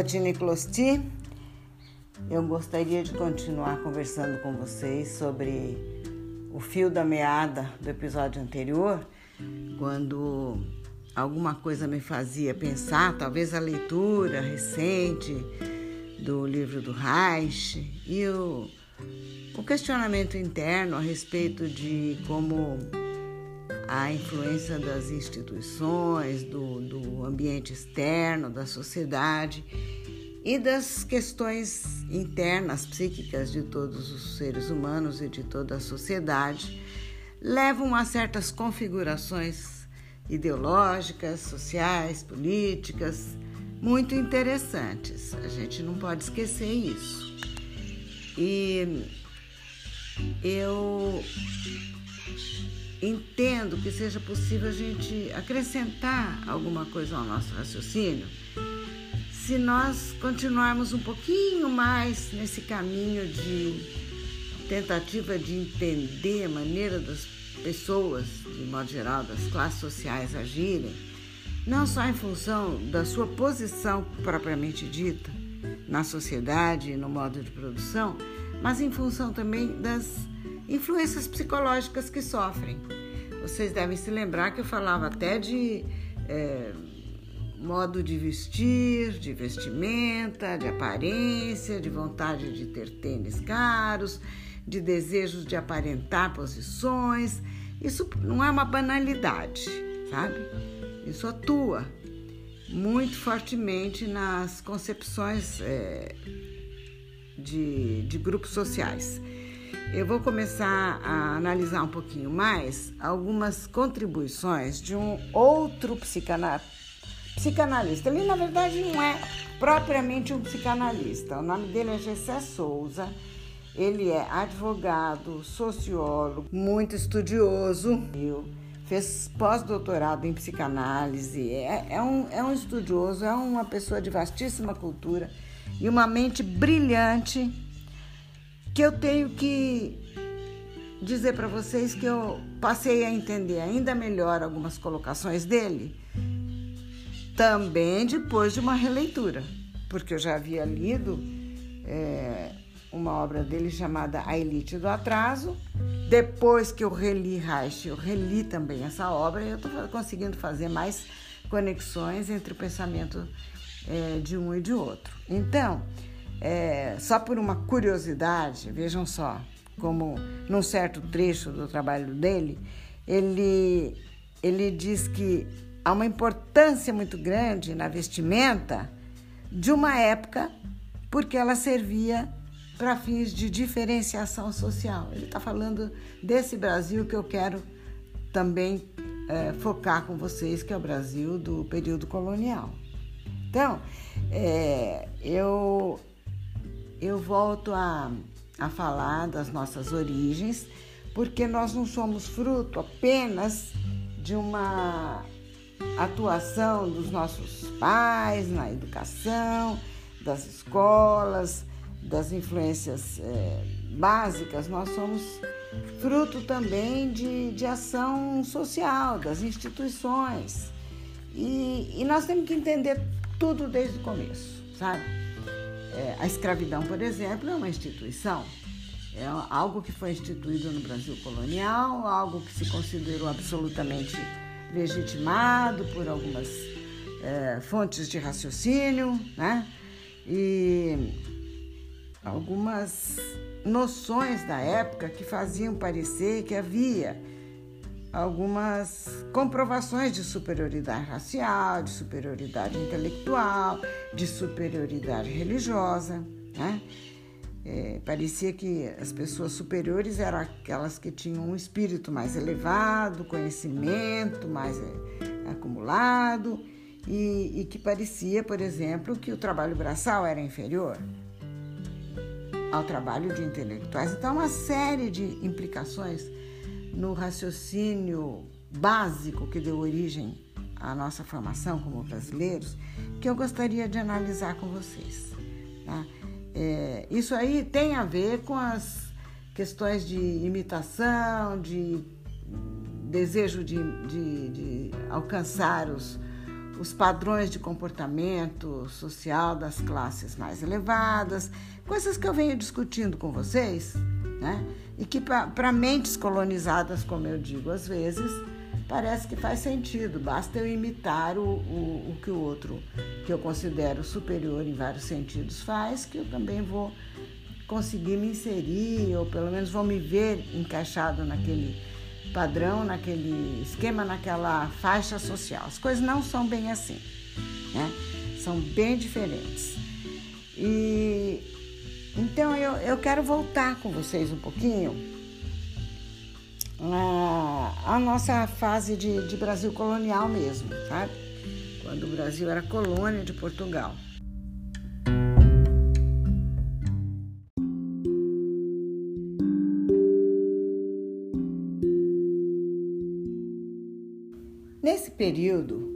Botini Closti. Eu gostaria de continuar conversando com vocês sobre o fio da meada do episódio anterior, quando alguma coisa me fazia pensar, talvez a leitura recente do livro do Reich e o, o questionamento interno a respeito de como a influência das instituições, do, do ambiente externo, da sociedade e das questões internas psíquicas de todos os seres humanos e de toda a sociedade levam a certas configurações ideológicas, sociais, políticas muito interessantes. A gente não pode esquecer isso. E eu entendo que seja possível a gente acrescentar alguma coisa ao nosso raciocínio se nós continuarmos um pouquinho mais nesse caminho de tentativa de entender a maneira das pessoas, de modo geral, das classes sociais agirem, não só em função da sua posição propriamente dita na sociedade e no modo de produção, mas em função também das influências psicológicas que sofrem. Vocês devem se lembrar que eu falava até de é, modo de vestir, de vestimenta, de aparência, de vontade de ter tênis caros, de desejos de aparentar posições. Isso não é uma banalidade, sabe? Isso atua muito fortemente nas concepções é, de, de grupos sociais eu vou começar a analisar um pouquinho mais algumas contribuições de um outro psicana... psicanalista. Ele, na verdade, não é propriamente um psicanalista. O nome dele é Gessé Souza. Ele é advogado, sociólogo, muito estudioso. Fez pós-doutorado em psicanálise. É, é, um, é um estudioso, é uma pessoa de vastíssima cultura e uma mente brilhante que eu tenho que dizer para vocês que eu passei a entender ainda melhor algumas colocações dele, também depois de uma releitura, porque eu já havia lido é, uma obra dele chamada A Elite do Atraso. Depois que eu reli Reich, eu reli também essa obra e eu estou conseguindo fazer mais conexões entre o pensamento é, de um e de outro. Então, é, só por uma curiosidade, vejam só, como num certo trecho do trabalho dele, ele, ele diz que há uma importância muito grande na vestimenta de uma época porque ela servia para fins de diferenciação social. Ele está falando desse Brasil que eu quero também é, focar com vocês, que é o Brasil do período colonial. Então, é, eu eu volto a, a falar das nossas origens, porque nós não somos fruto apenas de uma atuação dos nossos pais na educação, das escolas, das influências é, básicas, nós somos fruto também de, de ação social, das instituições. E, e nós temos que entender tudo desde o começo, sabe? É, a escravidão, por exemplo, é uma instituição. É algo que foi instituído no Brasil colonial, algo que se considerou absolutamente legitimado por algumas é, fontes de raciocínio, né? E algumas noções da época que faziam parecer que havia algumas comprovações de superioridade racial, de superioridade intelectual, de superioridade religiosa. Né? É, parecia que as pessoas superiores eram aquelas que tinham um espírito mais elevado, conhecimento mais é, acumulado, e, e que parecia, por exemplo, que o trabalho braçal era inferior ao trabalho de intelectuais. Então, uma série de implicações no raciocínio básico que deu origem à nossa formação como brasileiros, que eu gostaria de analisar com vocês. Tá? É, isso aí tem a ver com as questões de imitação, de desejo de, de, de alcançar os, os padrões de comportamento social das classes mais elevadas, coisas que eu venho discutindo com vocês, né? E que para mentes colonizadas, como eu digo às vezes, parece que faz sentido, basta eu imitar o, o, o que o outro, que eu considero superior em vários sentidos, faz, que eu também vou conseguir me inserir, ou pelo menos vou me ver encaixado naquele padrão, naquele esquema, naquela faixa social. As coisas não são bem assim, né? São bem diferentes. E então eu, eu quero voltar com vocês um pouquinho a nossa fase de, de Brasil colonial mesmo, sabe? Quando o Brasil era colônia de Portugal. Nesse período,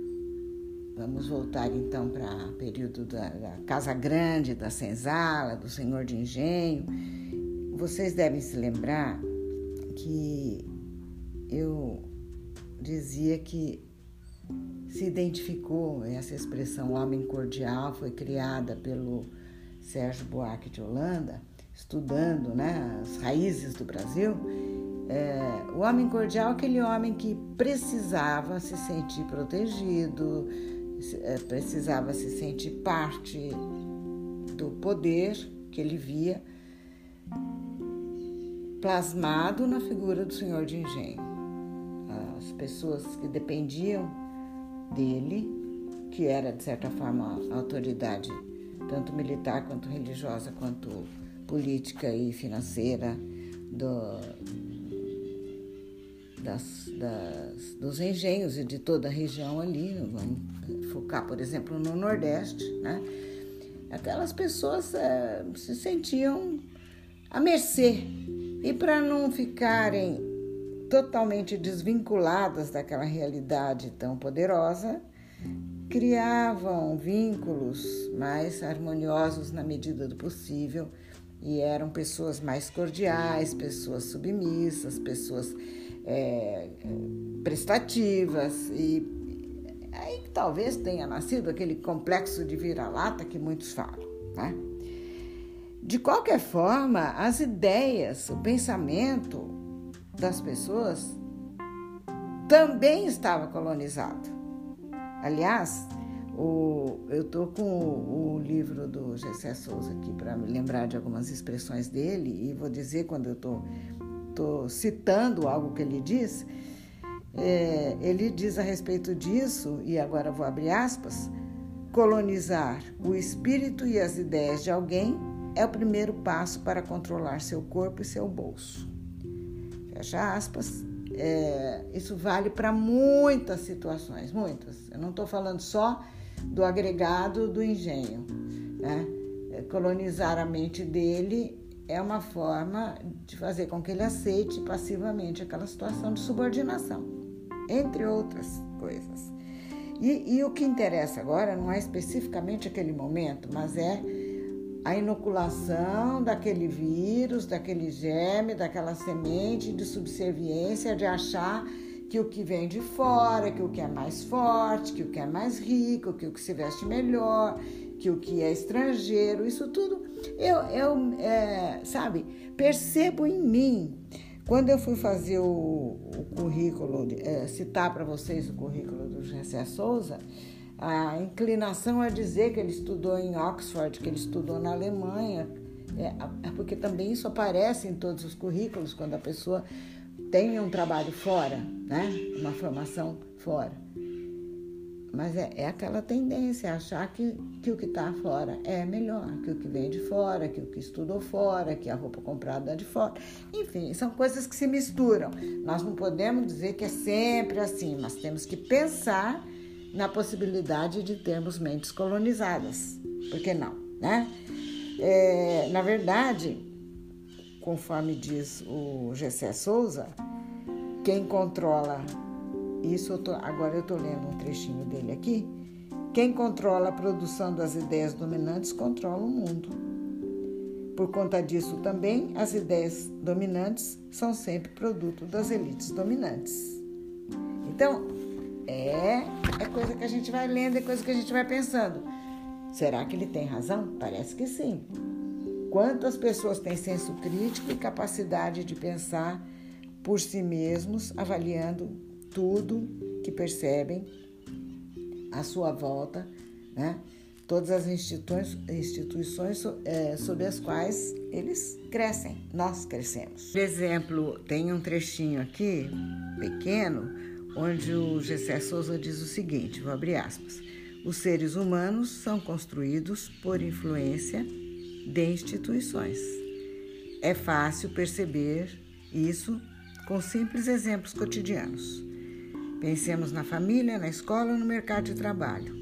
vamos voltar então para o período da, da, Casa Grande, da Senzala, do Senhor de Engenho. Vocês devem se lembrar que eu dizia que se identificou essa expressão homem cordial foi criada pelo Sérgio Buarque de Holanda, estudando né, as raízes do Brasil é, o homem cordial é aquele homem que precisava se sentir protegido, precisava se sentir parte do poder que ele via plasmado na figura do senhor de engenho. As pessoas que dependiam dele, que era de certa forma a autoridade tanto militar quanto religiosa quanto política e financeira do, das, das, dos engenhos e de toda a região ali, vamos focar, por exemplo, no Nordeste, né? Aquelas pessoas é, se sentiam à mercê. E para não ficarem totalmente desvinculadas daquela realidade tão poderosa, criavam vínculos mais harmoniosos na medida do possível e eram pessoas mais cordiais, pessoas submissas, pessoas é, prestativas e aí talvez tenha nascido aquele complexo de vira-lata que muitos falam, né? De qualquer forma, as ideias, o pensamento das pessoas também estava colonizado. Aliás, o, eu estou com o, o, livro do Gessé Souza aqui para me lembrar de algumas expressões dele e vou dizer quando eu estou estou citando algo que ele diz, é, ele diz a respeito disso, e agora vou abrir aspas, colonizar o espírito e as ideias de alguém é o primeiro passo para controlar seu corpo e seu bolso. Fecha aspas. É, isso vale para muitas situações, muitas. Eu não estou falando só do agregado do engenho. Né? É, colonizar a mente dele é uma forma de fazer com que ele aceite passivamente aquela situação de subordinação, entre outras coisas. E, e, o que interessa agora não é especificamente aquele momento, mas é a inoculação daquele vírus, daquele germe, daquela semente de subserviência, de achar que o que vem de fora, que o que é mais forte, que o que é mais rico, que o que se veste melhor, que o que é estrangeiro, isso tudo eu, eu é, sabe, percebo em mim. Quando eu fui fazer o, o currículo, é, citar para vocês o currículo do José Souza, a inclinação a dizer que ele estudou em Oxford, que ele estudou na Alemanha, é, é porque também isso aparece em todos os currículos quando a pessoa tem um trabalho fora, né? uma formação fora. Mas é, é aquela tendência, achar que, que o que está fora é melhor, que o que vem de fora, que o que estudou fora, que a roupa comprada é de fora. Enfim, são coisas que se misturam. Nós não podemos dizer que é sempre assim, mas temos que pensar na possibilidade de termos mentes colonizadas. Por que não? Né? É, na verdade, conforme diz o Gessé Souza, quem controla isso eu tô, agora eu estou lendo um trechinho dele aqui. Quem controla a produção das ideias dominantes controla o mundo. Por conta disso também, as ideias dominantes são sempre produto das elites dominantes. Então, É, é coisa que a gente vai lendo, é coisa que a gente vai pensando. Será que ele tem razão? Parece que sim. Quantas pessoas têm senso crítico e capacidade de pensar por si mesmos, avaliando tudo que percebem à sua volta, né? todas as instituições, instituições é, sob as quais eles crescem, nós crescemos. Por exemplo, tem um trechinho aqui, pequeno, onde o Gessé Souza diz o seguinte, vou abrir aspas, os seres humanos são construídos por influência de instituições. É fácil perceber isso com simples exemplos cotidianos. Pensemos na família, na escola no mercado de trabalho.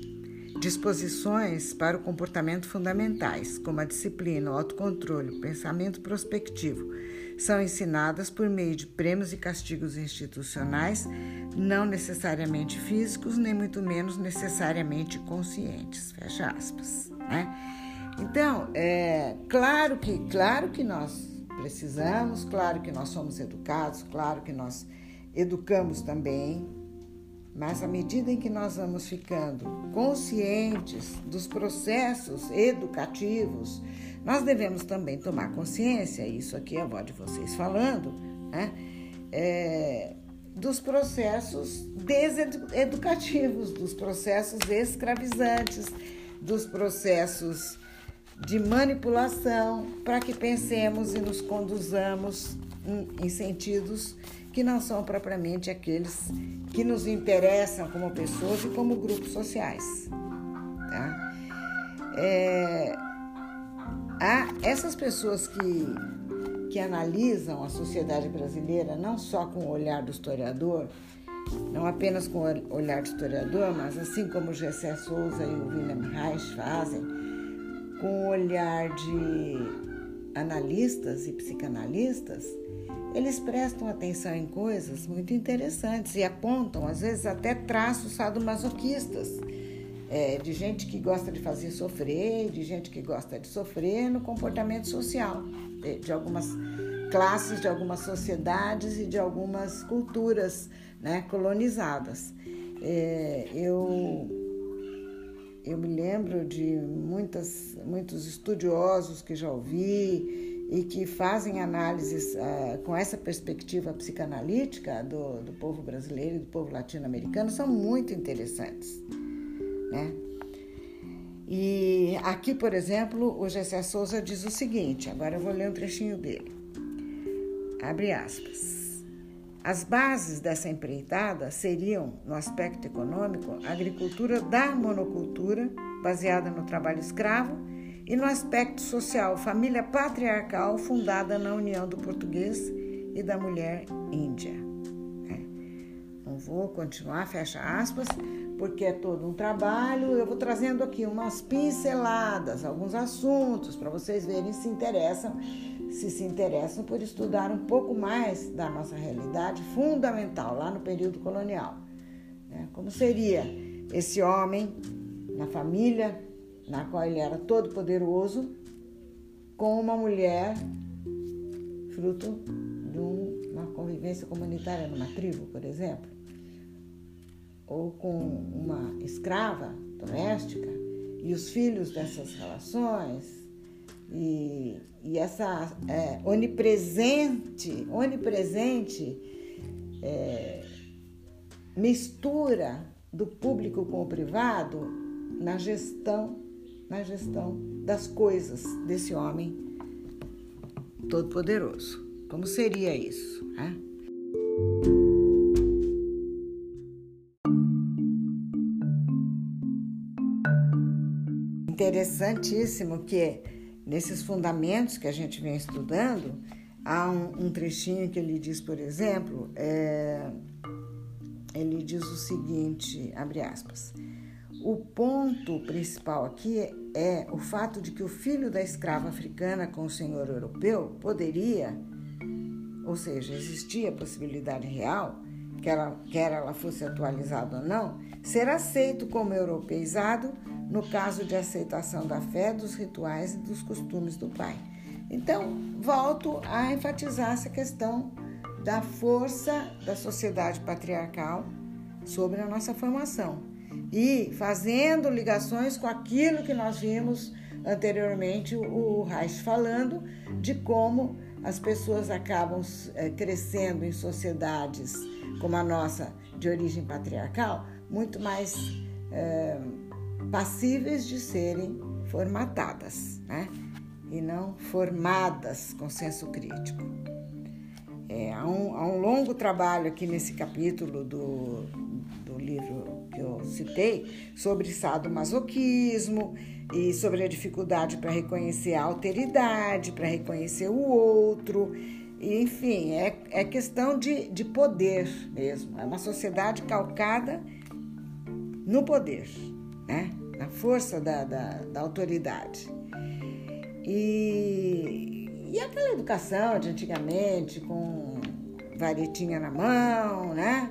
Disposições para o comportamento fundamentais, como a disciplina, o autocontrole, o pensamento prospectivo, são ensinadas por meio de prêmios e castigos institucionais, não necessariamente físicos, nem muito menos necessariamente conscientes. Fecha aspas. Né? Então, é claro que, claro que nós precisamos, claro que nós somos educados, claro que nós educamos também, mas à medida em que nós vamos ficando conscientes dos processos educativos, nós devemos também tomar consciência, isso aqui é a voz de vocês falando, né? É, dos processos deseducativos, dos processos escravizantes, dos processos de manipulação, para que pensemos e nos conduzamos em, em sentidos que não são propriamente aqueles que nos interessam como pessoas e como grupos sociais. Tá? É, há essas pessoas que, que analisam a sociedade brasileira não só com o olhar do historiador, não apenas com o olhar do historiador, mas assim como o Gessé Souza e o William Reich fazem, com o olhar de analistas e psicanalistas, eles prestam atenção em coisas muito interessantes e apontam, às vezes, até traços sadomasoquistas, é, de gente que gosta de fazer sofrer, de gente que gosta de sofrer no comportamento social, de, de algumas classes, de algumas sociedades e de algumas culturas né, colonizadas. É, eu, eu me lembro de muitas, muitos estudiosos que já ouvi, e que fazem análises uh, com essa perspectiva psicanalítica do, do povo brasileiro e do povo latino-americano são muito interessantes. Né? E aqui, por exemplo, o Gessé Souza diz o seguinte, agora eu vou ler um trechinho dele. Abre aspas. As bases dessa empreitada seriam, no aspecto econômico, a agricultura da monocultura, baseada no trabalho escravo, e no aspecto social, família patriarcal fundada na união do português e da mulher índia. É. Não vou continuar, fecha aspas, porque é todo um trabalho. Eu vou trazendo aqui umas pinceladas, alguns assuntos para vocês verem se interessam, se se interessam por estudar um pouco mais da nossa realidade fundamental lá no período colonial. Né? Como seria esse homem na família na qual ele era todo poderoso, com uma mulher fruto de uma convivência comunitária numa tribo, por exemplo, ou com uma escrava doméstica e os filhos dessas relações e, e essa é, onipresente, onipresente é, mistura do público com o privado na gestão na gestão das coisas desse homem todo-poderoso. Como seria isso? Né? Interessantíssimo que nesses fundamentos que a gente vem estudando, há um, um trechinho que ele diz, por exemplo, é, ele diz o seguinte, abre aspas, o ponto principal aqui é o fato de que o filho da escrava africana com o senhor europeu poderia, ou seja, existia a possibilidade real, quer ela, quer ela fosse atualizada ou não, ser aceito como europeizado no caso de aceitação da fé, dos rituais e dos costumes do pai. Então, volto a enfatizar essa questão da força da sociedade patriarcal sobre a nossa formação e fazendo ligações com aquilo que nós vimos anteriormente o Reich falando de como as pessoas acabam é, crescendo em sociedades como a nossa de origem patriarcal muito mais é, passíveis de serem formatadas, né? E não formadas com senso crítico. É, há, um, há um longo trabalho aqui nesse capítulo do, do livro eu citei sobre sadomasoquismo e sobre a dificuldade para reconhecer a alteridade, para reconhecer o outro. Enfim, é, é questão de, de poder mesmo. É uma sociedade calcada no poder, né? na força da, da, da autoridade. E, e aquela educação de antigamente, com varetinha na mão, né?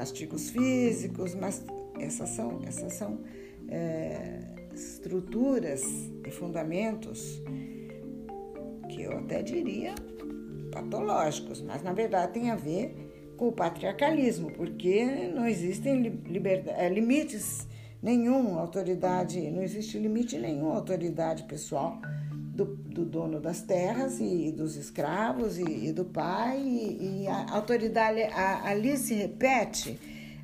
Castigos físicos, mas essas são, essas são é, estruturas e fundamentos que eu até diria patológicos, mas na verdade tem a ver com o patriarcalismo, porque não existem liberdade, é, limites nenhum, autoridade, não existe limite nenhum autoridade pessoal do, do dono das terras e dos escravos e, e do pai, e, e, a autoridade a, ali se repete,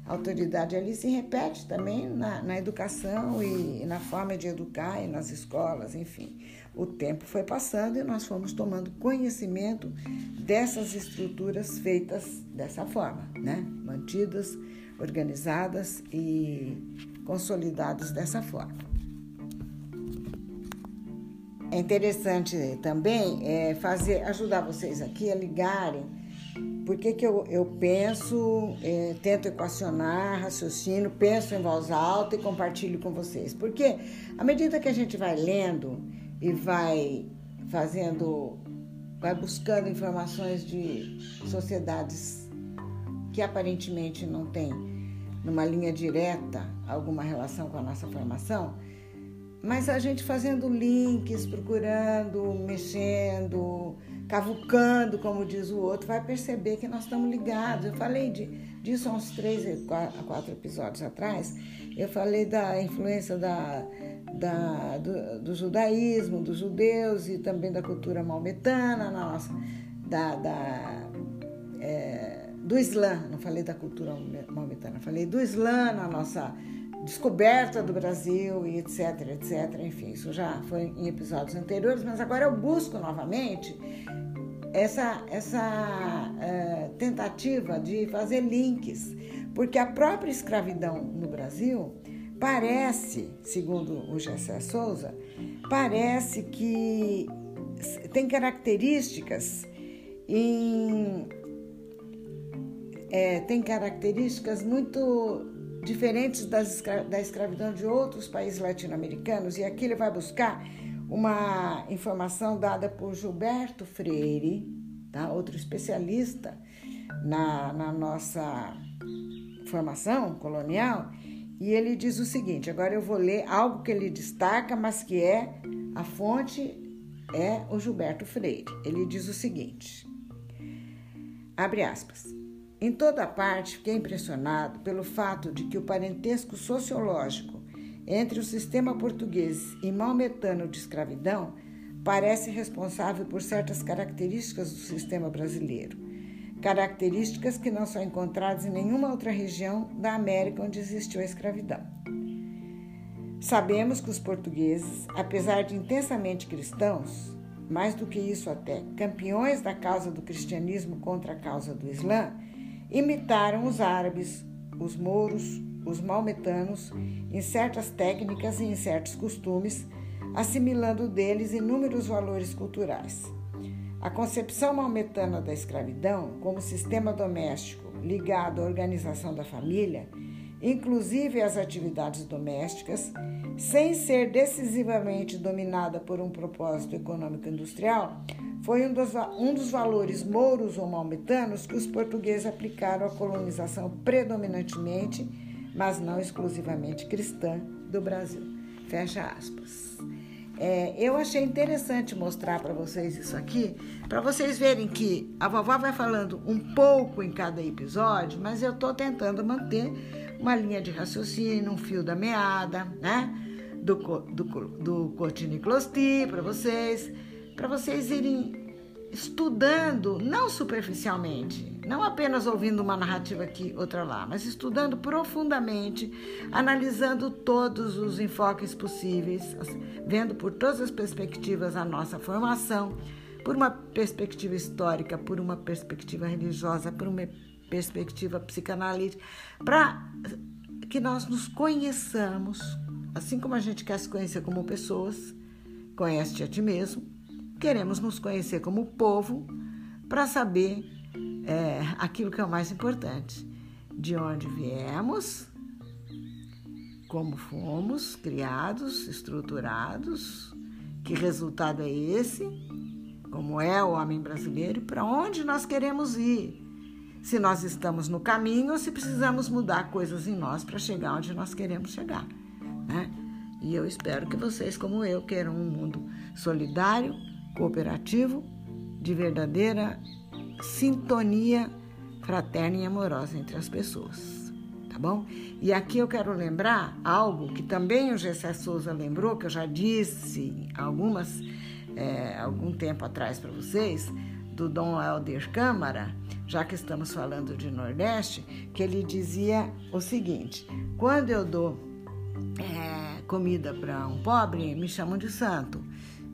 a autoridade ali se repete também na, na educação e, e na forma de educar e nas escolas, enfim. O tempo foi passando e nós fomos tomando conhecimento dessas estruturas feitas dessa forma, né? mantidas, organizadas e consolidadas dessa forma. É interessante também é, fazer, ajudar vocês aqui a ligarem por que, que eu, eu penso, é, tento equacionar, raciocino, penso em voz alta e compartilho com vocês. Porque à medida que a gente vai lendo e vai fazendo, vai buscando informações de sociedades que aparentemente não têm numa linha direta alguma relação com a nossa formação, mas a gente fazendo links, procurando, mexendo, cavucando, como diz o outro, vai perceber que nós estamos ligados. Eu falei de, disso há uns três, quatro, quatro episódios atrás. Eu falei da influência da, da, do, do, judaísmo, dos judeus e também da cultura maometana na nossa, da, da é, do Islã. Não falei da cultura maometana, falei do Islã na nossa descoberta do Brasil e etc, etc. Enfim, isso já foi em episódios anteriores, mas agora eu busco novamente essa, essa uh, tentativa de fazer links, porque a própria escravidão no Brasil parece, segundo o Gessé Souza, parece que tem características em, é, tem características muito diferentes das, da escravidão de outros países latino-americanos, e aqui ele vai buscar uma informação dada por Gilberto Freire, tá? outro especialista na, na nossa formação colonial, e ele diz o seguinte: agora eu vou ler algo que ele destaca, mas que é a fonte é o Gilberto Freire. Ele diz o seguinte: abre aspas. Em toda parte, fiquei impressionado pelo fato de que o parentesco sociológico entre o sistema português e maometano de escravidão parece responsável por certas características do sistema brasileiro, características que não são encontradas em nenhuma outra região da América onde existiu a escravidão. Sabemos que os portugueses, apesar de intensamente cristãos, mais do que isso até, campeões da causa do cristianismo contra a causa do Islã, imitaram os árabes, os mouros, os maometanos em certas técnicas e em certos costumes, assimilando deles inúmeros valores culturais. A concepção maometana da escravidão como sistema doméstico ligado à organização da família, inclusive às atividades domésticas, sem ser decisivamente dominada por um propósito econômico-industrial, foi um dos, um dos valores mouros ou maometanos que os portugueses aplicaram à colonização predominantemente, mas não exclusivamente cristã, do Brasil. Fecha aspas. é, eu achei interessante mostrar para vocês isso aqui, para vocês verem que a vovó vai falando um pouco em cada episódio, mas eu estou tentando manter uma linha de raciocínio, um fio da meada, né? Do, do, do para vocês, para vocês irem estudando, não superficialmente, não apenas ouvindo uma narrativa aqui, outra lá, mas estudando profundamente, analisando todos os enfoques possíveis, vendo por todas as perspectivas a nossa formação, por uma perspectiva histórica, por uma perspectiva religiosa, por uma perspectiva psicanalítica, para que nós nos conheçamos, assim como a gente quer se conhecer como pessoas, conhece-te a ti mesmo, queremos nos conhecer como povo para saber é, aquilo que é o mais importante: de onde viemos, como fomos criados, estruturados, que resultado é esse, como é o homem brasileiro e para onde nós queremos ir. Se nós estamos no caminho ou se precisamos mudar coisas em nós para chegar onde nós queremos chegar. Né? E eu espero que vocês, como eu, queiram um mundo solidário, cooperativo, de verdadeira sintonia fraterna e amorosa entre as pessoas. Tá bom? E aqui eu quero lembrar algo que também o Gessé Souza lembrou, que eu já disse algumas, é, algum tempo atrás para vocês, do Dom Helder Câmara, já que estamos falando de Nordeste, que ele dizia o seguinte: quando eu dou é, comida para um pobre, me chamam de santo.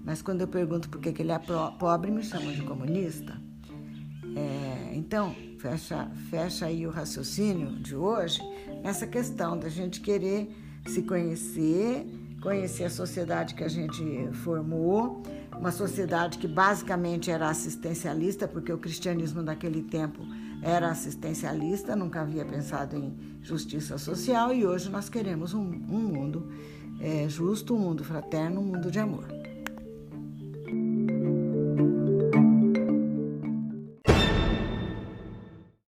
Mas quando eu pergunto por que, que ele é pobre, me chamam de comunista. É, então, fecha, fecha aí o raciocínio de hoje nessa questão da gente querer se conhecer, conhecer a sociedade que a gente formou, uma sociedade que basicamente era assistencialista, porque o cristianismo daquele tempo era assistencialista, nunca havia pensado em justiça social e hoje nós queremos um, um mundo é, justo, um mundo fraterno, um mundo de amor.